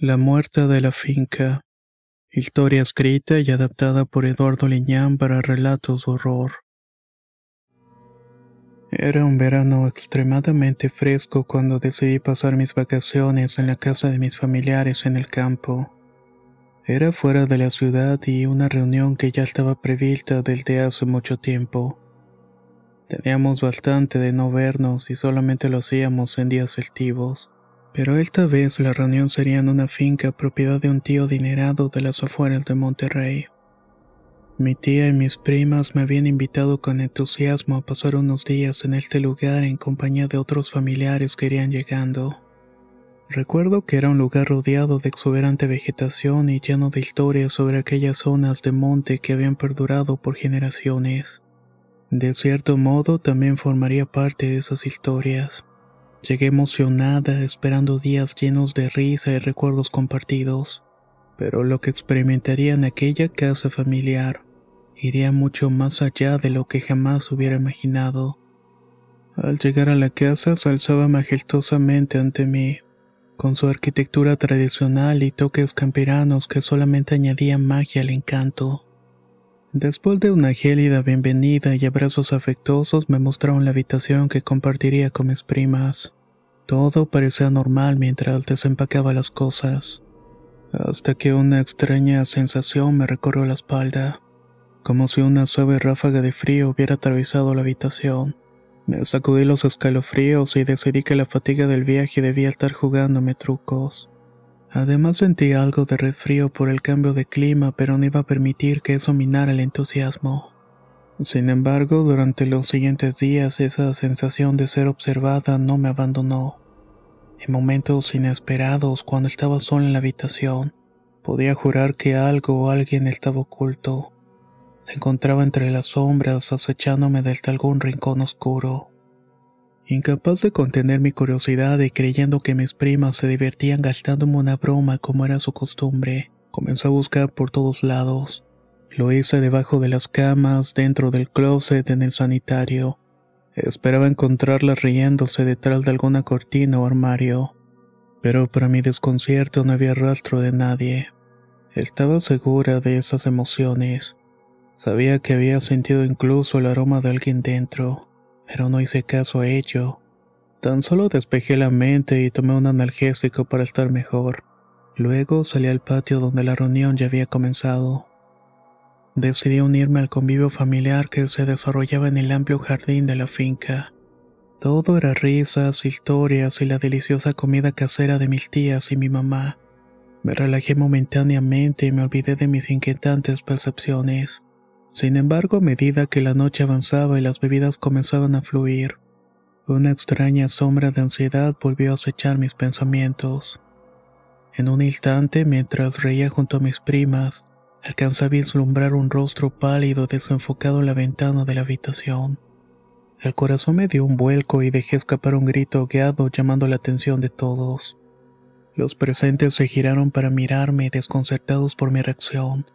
La muerte de la finca. Historia escrita y adaptada por Eduardo Liñán para relatos de horror. Era un verano extremadamente fresco cuando decidí pasar mis vacaciones en la casa de mis familiares en el campo. Era fuera de la ciudad y una reunión que ya estaba prevista desde hace mucho tiempo. Teníamos bastante de no vernos y solamente lo hacíamos en días festivos. Pero esta vez la reunión sería en una finca propiedad de un tío adinerado de las afueras de Monterrey. Mi tía y mis primas me habían invitado con entusiasmo a pasar unos días en este lugar en compañía de otros familiares que irían llegando. Recuerdo que era un lugar rodeado de exuberante vegetación y lleno de historias sobre aquellas zonas de monte que habían perdurado por generaciones. De cierto modo también formaría parte de esas historias. Llegué emocionada, esperando días llenos de risa y recuerdos compartidos. Pero lo que experimentaría en aquella casa familiar iría mucho más allá de lo que jamás hubiera imaginado. Al llegar a la casa se alzaba majestuosamente ante mí, con su arquitectura tradicional y toques campiranos que solamente añadían magia al encanto. Después de una gélida bienvenida y abrazos afectuosos me mostraron la habitación que compartiría con mis primas. Todo parecía normal mientras desempacaba las cosas, hasta que una extraña sensación me recorrió la espalda, como si una suave ráfaga de frío hubiera atravesado la habitación. Me sacudí los escalofríos y decidí que la fatiga del viaje debía estar jugándome trucos. Además sentí algo de resfrío por el cambio de clima, pero no iba a permitir que eso minara el entusiasmo. Sin embargo, durante los siguientes días esa sensación de ser observada no me abandonó. En momentos inesperados, cuando estaba sola en la habitación, podía jurar que algo o alguien estaba oculto. Se encontraba entre las sombras acechándome desde algún rincón oscuro. Incapaz de contener mi curiosidad y creyendo que mis primas se divertían gastándome una broma como era su costumbre, comenzó a buscar por todos lados. Lo hice debajo de las camas, dentro del closet, en el sanitario. Esperaba encontrarlas riéndose detrás de alguna cortina o armario. Pero para mi desconcierto no había rastro de nadie. Estaba segura de esas emociones. Sabía que había sentido incluso el aroma de alguien dentro pero no hice caso a ello. Tan solo despejé la mente y tomé un analgésico para estar mejor. Luego salí al patio donde la reunión ya había comenzado. Decidí unirme al convivio familiar que se desarrollaba en el amplio jardín de la finca. Todo era risas, historias y la deliciosa comida casera de mis tías y mi mamá. Me relajé momentáneamente y me olvidé de mis inquietantes percepciones. Sin embargo, a medida que la noche avanzaba y las bebidas comenzaban a fluir, una extraña sombra de ansiedad volvió a acechar mis pensamientos. En un instante, mientras reía junto a mis primas, alcanzé a vislumbrar un rostro pálido desenfocado en la ventana de la habitación. El corazón me dio un vuelco y dejé escapar un grito ahogueado llamando la atención de todos. Los presentes se giraron para mirarme desconcertados por mi reacción.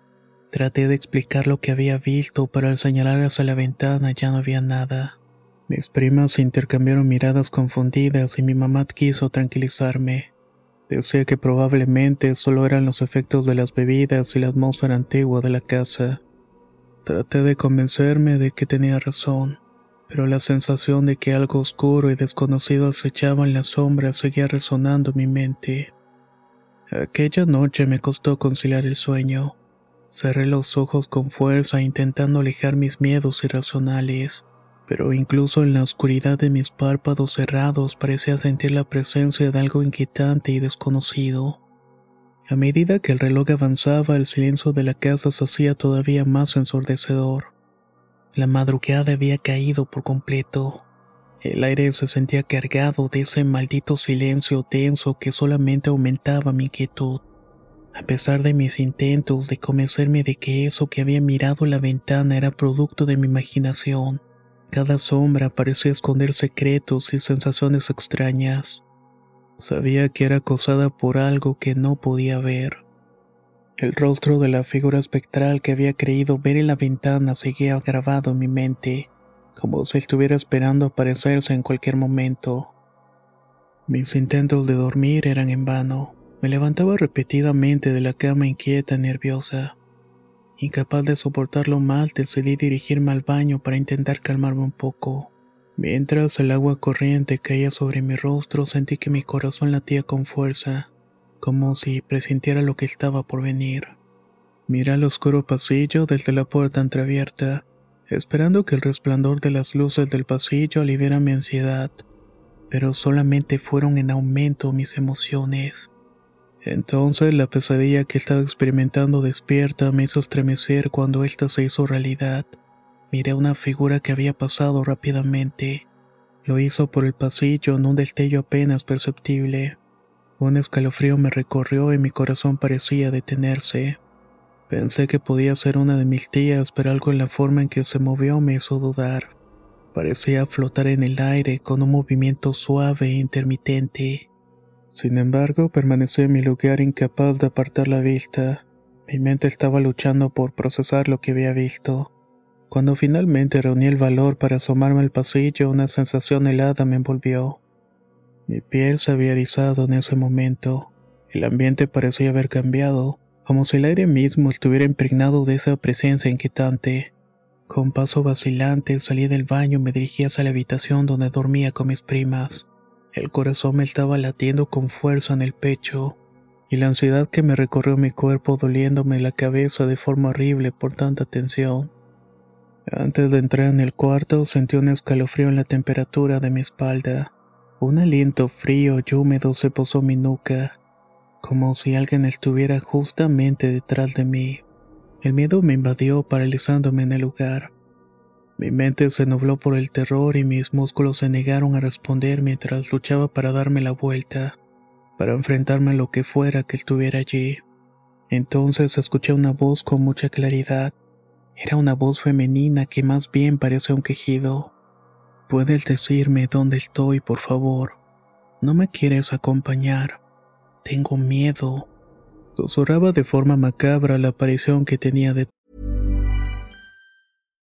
Traté de explicar lo que había visto, pero al señalar hacia la ventana ya no había nada. Mis primas intercambiaron miradas confundidas y mi mamá quiso tranquilizarme. Decía que probablemente solo eran los efectos de las bebidas y la atmósfera antigua de la casa. Traté de convencerme de que tenía razón, pero la sensación de que algo oscuro y desconocido acechaba en la sombra seguía resonando en mi mente. Aquella noche me costó conciliar el sueño. Cerré los ojos con fuerza intentando alejar mis miedos irracionales, pero incluso en la oscuridad de mis párpados cerrados parecía sentir la presencia de algo inquietante y desconocido. A medida que el reloj avanzaba, el silencio de la casa se hacía todavía más ensordecedor. La madrugada había caído por completo. El aire se sentía cargado de ese maldito silencio tenso que solamente aumentaba mi inquietud. A pesar de mis intentos de convencerme de que eso que había mirado la ventana era producto de mi imaginación, cada sombra parecía esconder secretos y sensaciones extrañas. Sabía que era acosada por algo que no podía ver. El rostro de la figura espectral que había creído ver en la ventana seguía grabado en mi mente como si estuviera esperando aparecerse en cualquier momento. Mis intentos de dormir eran en vano. Me levantaba repetidamente de la cama inquieta y nerviosa. Incapaz de soportarlo mal, decidí dirigirme al baño para intentar calmarme un poco. Mientras el agua corriente caía sobre mi rostro, sentí que mi corazón latía con fuerza, como si presintiera lo que estaba por venir. Miré al oscuro pasillo desde la puerta entreabierta esperando que el resplandor de las luces del pasillo aliviara mi ansiedad, pero solamente fueron en aumento mis emociones. Entonces la pesadilla que estaba experimentando despierta me hizo estremecer cuando ésta se hizo realidad. Miré una figura que había pasado rápidamente. Lo hizo por el pasillo en un destello apenas perceptible. Un escalofrío me recorrió y mi corazón parecía detenerse. Pensé que podía ser una de mis tías, pero algo en la forma en que se movió me hizo dudar. Parecía flotar en el aire con un movimiento suave e intermitente. Sin embargo, permanecí en mi lugar incapaz de apartar la vista. Mi mente estaba luchando por procesar lo que había visto. Cuando finalmente reuní el valor para asomarme al pasillo, una sensación helada me envolvió. Mi piel se había erizado en ese momento. El ambiente parecía haber cambiado como si el aire mismo estuviera impregnado de esa presencia inquietante. Con paso vacilante salí del baño y me dirigí hacia la habitación donde dormía con mis primas. El corazón me estaba latiendo con fuerza en el pecho, y la ansiedad que me recorrió mi cuerpo doliéndome la cabeza de forma horrible por tanta tensión. Antes de entrar en el cuarto sentí un escalofrío en la temperatura de mi espalda. Un aliento frío y húmedo se posó en mi nuca como si alguien estuviera justamente detrás de mí. El miedo me invadió paralizándome en el lugar. Mi mente se nubló por el terror y mis músculos se negaron a responder mientras luchaba para darme la vuelta, para enfrentarme a lo que fuera que estuviera allí. Entonces escuché una voz con mucha claridad. Era una voz femenina que más bien parecía un quejido. ¿Puedes decirme dónde estoy, por favor? ¿No me quieres acompañar? Tengo miedo. Susurraba de forma macabra la aparición que tenía de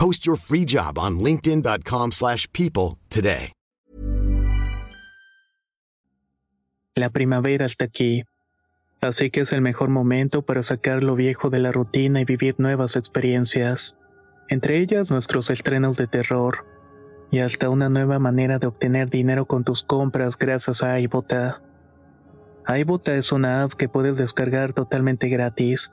Post your free job on linkedin.com slash people today. La primavera está aquí, así que es el mejor momento para sacar lo viejo de la rutina y vivir nuevas experiencias, entre ellas nuestros estrenos de terror y hasta una nueva manera de obtener dinero con tus compras gracias a iBota. iBota es una app que puedes descargar totalmente gratis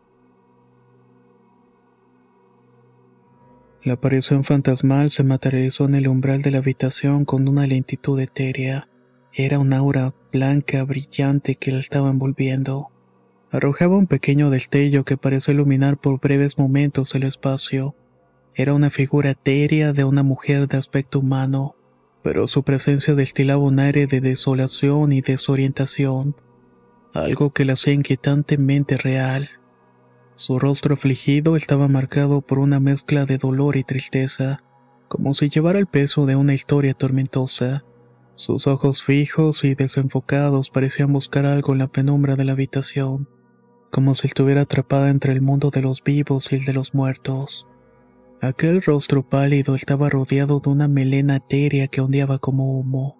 La aparición fantasmal se materializó en el umbral de la habitación con una lentitud etérea. Era una aura blanca brillante que la estaba envolviendo. Arrojaba un pequeño destello que pareció iluminar por breves momentos el espacio. Era una figura etérea de una mujer de aspecto humano, pero su presencia destilaba un aire de desolación y desorientación, algo que la hacía inquietantemente real. Su rostro afligido estaba marcado por una mezcla de dolor y tristeza, como si llevara el peso de una historia tormentosa. Sus ojos fijos y desenfocados parecían buscar algo en la penumbra de la habitación como si estuviera atrapada entre el mundo de los vivos y el de los muertos. Aquel rostro pálido estaba rodeado de una melena etérea que ondeaba como humo,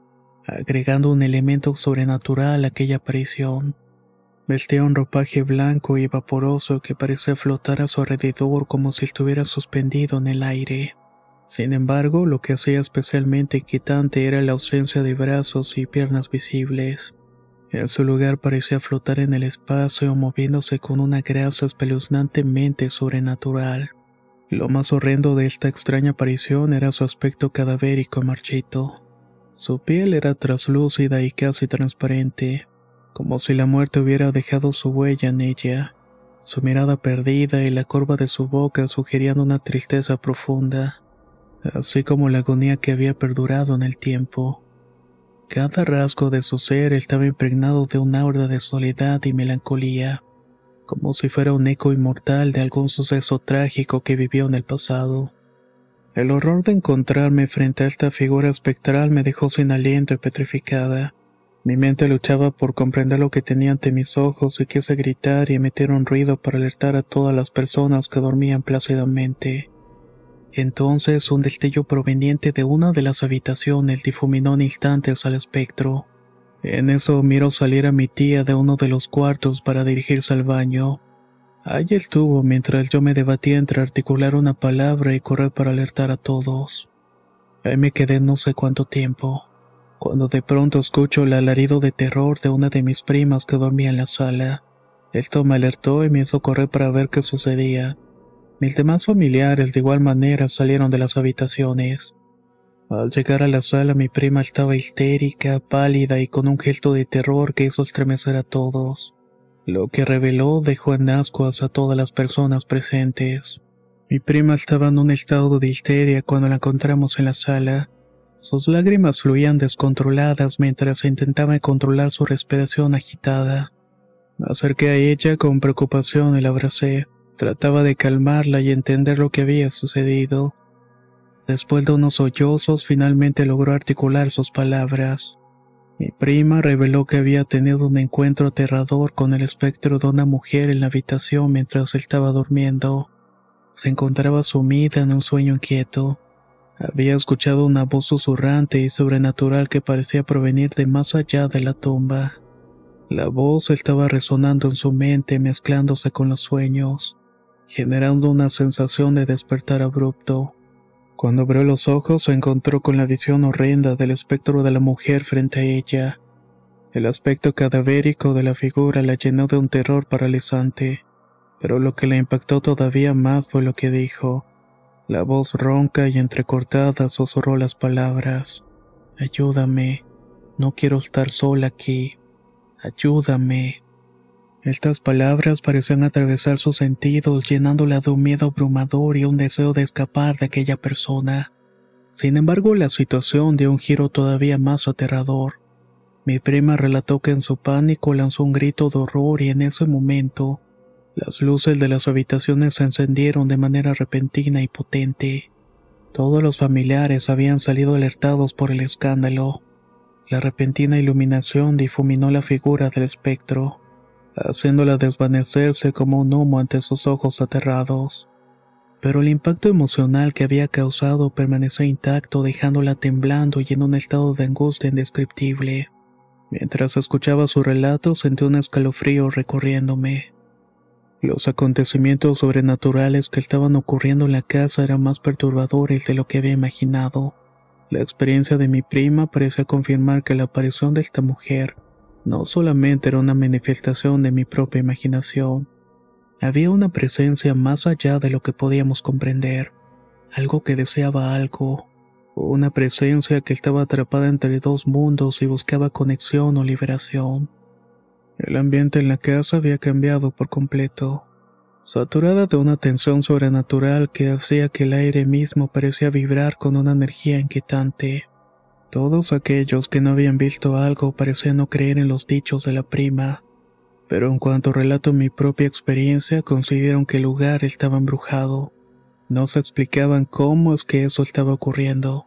agregando un elemento sobrenatural a aquella aparición. Vestía un ropaje blanco y vaporoso que parecía flotar a su alrededor como si estuviera suspendido en el aire. Sin embargo, lo que hacía especialmente inquietante era la ausencia de brazos y piernas visibles. En su lugar parecía flotar en el espacio moviéndose con una gracia espeluznantemente sobrenatural. Lo más horrendo de esta extraña aparición era su aspecto cadavérico y marchito. Su piel era traslúcida y casi transparente, como si la muerte hubiera dejado su huella en ella. Su mirada perdida y la curva de su boca sugerían una tristeza profunda, así como la agonía que había perdurado en el tiempo. Cada rasgo de su ser estaba impregnado de una aura de soledad y melancolía, como si fuera un eco inmortal de algún suceso trágico que vivió en el pasado. El horror de encontrarme frente a esta figura espectral me dejó sin aliento y petrificada. Mi mente luchaba por comprender lo que tenía ante mis ojos y quise gritar y emitir un ruido para alertar a todas las personas que dormían plácidamente. Entonces un destello proveniente de una de las habitaciones difuminó en instantes al espectro. En eso miró salir a mi tía de uno de los cuartos para dirigirse al baño. Allí estuvo mientras yo me debatía entre articular una palabra y correr para alertar a todos. Ahí me quedé no sé cuánto tiempo, cuando de pronto escucho el alarido de terror de una de mis primas que dormía en la sala. Esto me alertó y me hizo correr para ver qué sucedía. Mis demás familiares de igual manera salieron de las habitaciones. Al llegar a la sala mi prima estaba histérica, pálida y con un gesto de terror que hizo estremecer a todos. Lo que reveló dejó en ascuas a todas las personas presentes. Mi prima estaba en un estado de histeria cuando la encontramos en la sala. Sus lágrimas fluían descontroladas mientras intentaba controlar su respiración agitada. Me acerqué a ella con preocupación y la abracé. Trataba de calmarla y entender lo que había sucedido. Después de unos sollozos, finalmente logró articular sus palabras. Mi prima reveló que había tenido un encuentro aterrador con el espectro de una mujer en la habitación mientras estaba durmiendo. Se encontraba sumida en un sueño inquieto. Había escuchado una voz susurrante y sobrenatural que parecía provenir de más allá de la tumba. La voz estaba resonando en su mente mezclándose con los sueños generando una sensación de despertar abrupto. Cuando abrió los ojos se encontró con la visión horrenda del espectro de la mujer frente a ella. El aspecto cadavérico de la figura la llenó de un terror paralizante, pero lo que la impactó todavía más fue lo que dijo. La voz ronca y entrecortada susurró las palabras. Ayúdame. No quiero estar sola aquí. Ayúdame. Estas palabras parecían atravesar sus sentidos, llenándola de un miedo abrumador y un deseo de escapar de aquella persona. Sin embargo, la situación dio un giro todavía más aterrador. Mi prima relató que en su pánico lanzó un grito de horror y en ese momento, las luces de las habitaciones se encendieron de manera repentina y potente. Todos los familiares habían salido alertados por el escándalo. La repentina iluminación difuminó la figura del espectro, haciéndola desvanecerse como un humo ante sus ojos aterrados pero el impacto emocional que había causado permaneció intacto dejándola temblando y en un estado de angustia indescriptible. Mientras escuchaba su relato sentí un escalofrío recorriéndome. Los acontecimientos sobrenaturales que estaban ocurriendo en la casa eran más perturbadores de lo que había imaginado. La experiencia de mi prima parecía confirmar que la aparición de esta mujer no solamente era una manifestación de mi propia imaginación, había una presencia más allá de lo que podíamos comprender, algo que deseaba algo, una presencia que estaba atrapada entre dos mundos y buscaba conexión o liberación. El ambiente en la casa había cambiado por completo, saturada de una tensión sobrenatural que hacía que el aire mismo parecía vibrar con una energía inquietante. Todos aquellos que no habían visto algo parecían no creer en los dichos de la prima, pero en cuanto relato mi propia experiencia, consideraron que el lugar estaba embrujado. No se explicaban cómo es que eso estaba ocurriendo.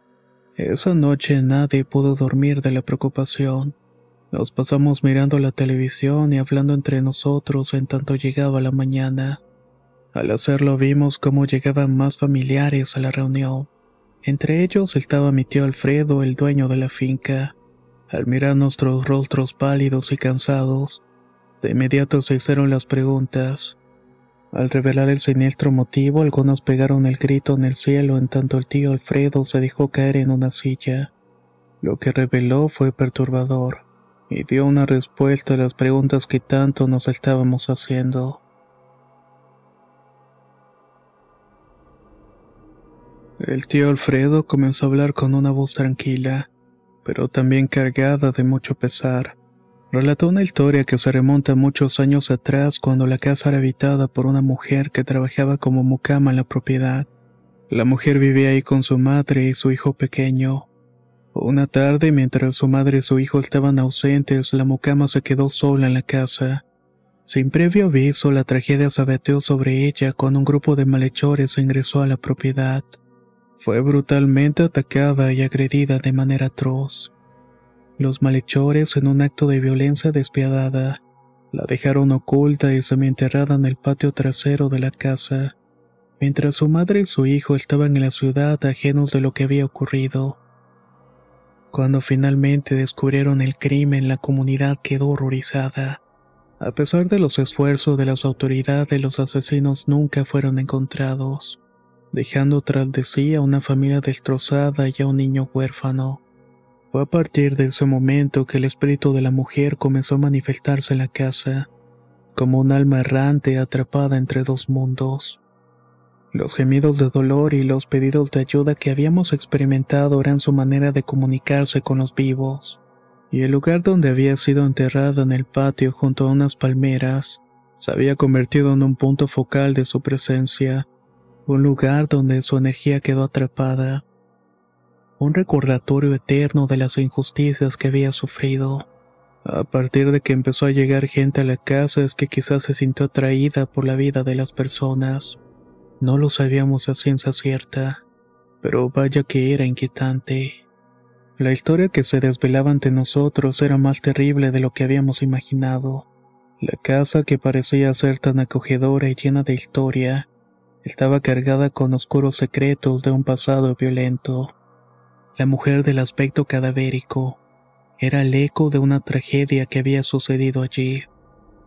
Esa noche nadie pudo dormir de la preocupación. Nos pasamos mirando la televisión y hablando entre nosotros en tanto llegaba la mañana. Al hacerlo vimos cómo llegaban más familiares a la reunión. Entre ellos estaba mi tío Alfredo, el dueño de la finca. Al mirar nuestros rostros pálidos y cansados, de inmediato se hicieron las preguntas. Al revelar el siniestro motivo, algunos pegaron el grito en el cielo en tanto el tío Alfredo se dejó caer en una silla. Lo que reveló fue perturbador y dio una respuesta a las preguntas que tanto nos estábamos haciendo. El tío Alfredo comenzó a hablar con una voz tranquila, pero también cargada de mucho pesar. Relató una historia que se remonta muchos años atrás cuando la casa era habitada por una mujer que trabajaba como mucama en la propiedad. La mujer vivía ahí con su madre y su hijo pequeño. Una tarde, mientras su madre y su hijo estaban ausentes, la mucama se quedó sola en la casa. Sin previo aviso, la tragedia se abateó sobre ella cuando un grupo de malhechores ingresó a la propiedad. Fue brutalmente atacada y agredida de manera atroz. Los malhechores, en un acto de violencia despiadada, la dejaron oculta y semienterrada en el patio trasero de la casa, mientras su madre y su hijo estaban en la ciudad ajenos de lo que había ocurrido. Cuando finalmente descubrieron el crimen, la comunidad quedó horrorizada. A pesar de los esfuerzos de las autoridades, los asesinos nunca fueron encontrados, dejando tras de sí a una familia destrozada y a un niño huérfano. Fue a partir de ese momento que el espíritu de la mujer comenzó a manifestarse en la casa, como un alma errante atrapada entre dos mundos. Los gemidos de dolor y los pedidos de ayuda que habíamos experimentado eran su manera de comunicarse con los vivos, y el lugar donde había sido enterrada en el patio junto a unas palmeras se había convertido en un punto focal de su presencia, un lugar donde su energía quedó atrapada un recordatorio eterno de las injusticias que había sufrido. A partir de que empezó a llegar gente a la casa es que quizás se sintió atraída por la vida de las personas. No lo sabíamos a ciencia cierta, pero vaya que era inquietante. La historia que se desvelaba ante nosotros era más terrible de lo que habíamos imaginado. La casa que parecía ser tan acogedora y llena de historia, estaba cargada con oscuros secretos de un pasado violento. La mujer del aspecto cadavérico era el eco de una tragedia que había sucedido allí.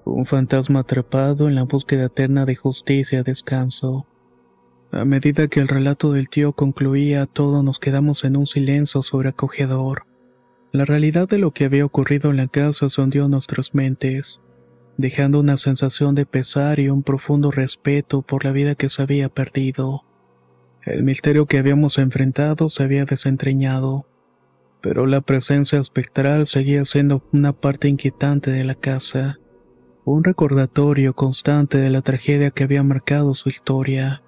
Un fantasma atrapado en la búsqueda eterna de justicia y descanso. A medida que el relato del tío concluía, todos nos quedamos en un silencio sobreacogedor. La realidad de lo que había ocurrido en la casa sondió nuestras mentes, dejando una sensación de pesar y un profundo respeto por la vida que se había perdido. El misterio que habíamos enfrentado se había desentrañado. Pero la presencia espectral seguía siendo una parte inquietante de la casa, un recordatorio constante de la tragedia que había marcado su historia.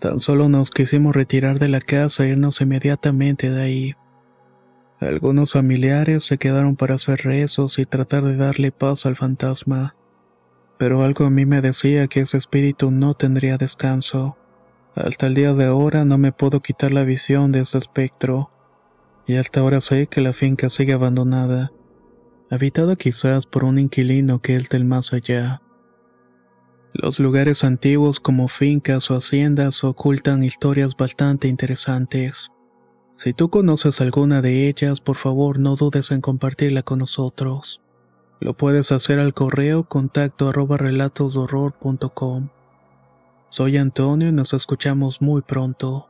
Tan solo nos quisimos retirar de la casa e irnos inmediatamente de ahí. Algunos familiares se quedaron para hacer rezos y tratar de darle paz al fantasma, pero algo a mí me decía que ese espíritu no tendría descanso. Hasta el día de ahora no me puedo quitar la visión de ese espectro, y hasta ahora sé que la finca sigue abandonada, habitada quizás por un inquilino que es del más allá. Los lugares antiguos como fincas o haciendas ocultan historias bastante interesantes. Si tú conoces alguna de ellas, por favor no dudes en compartirla con nosotros. Lo puedes hacer al correo contacto arroba relatosdorror.com. Soy Antonio y nos escuchamos muy pronto.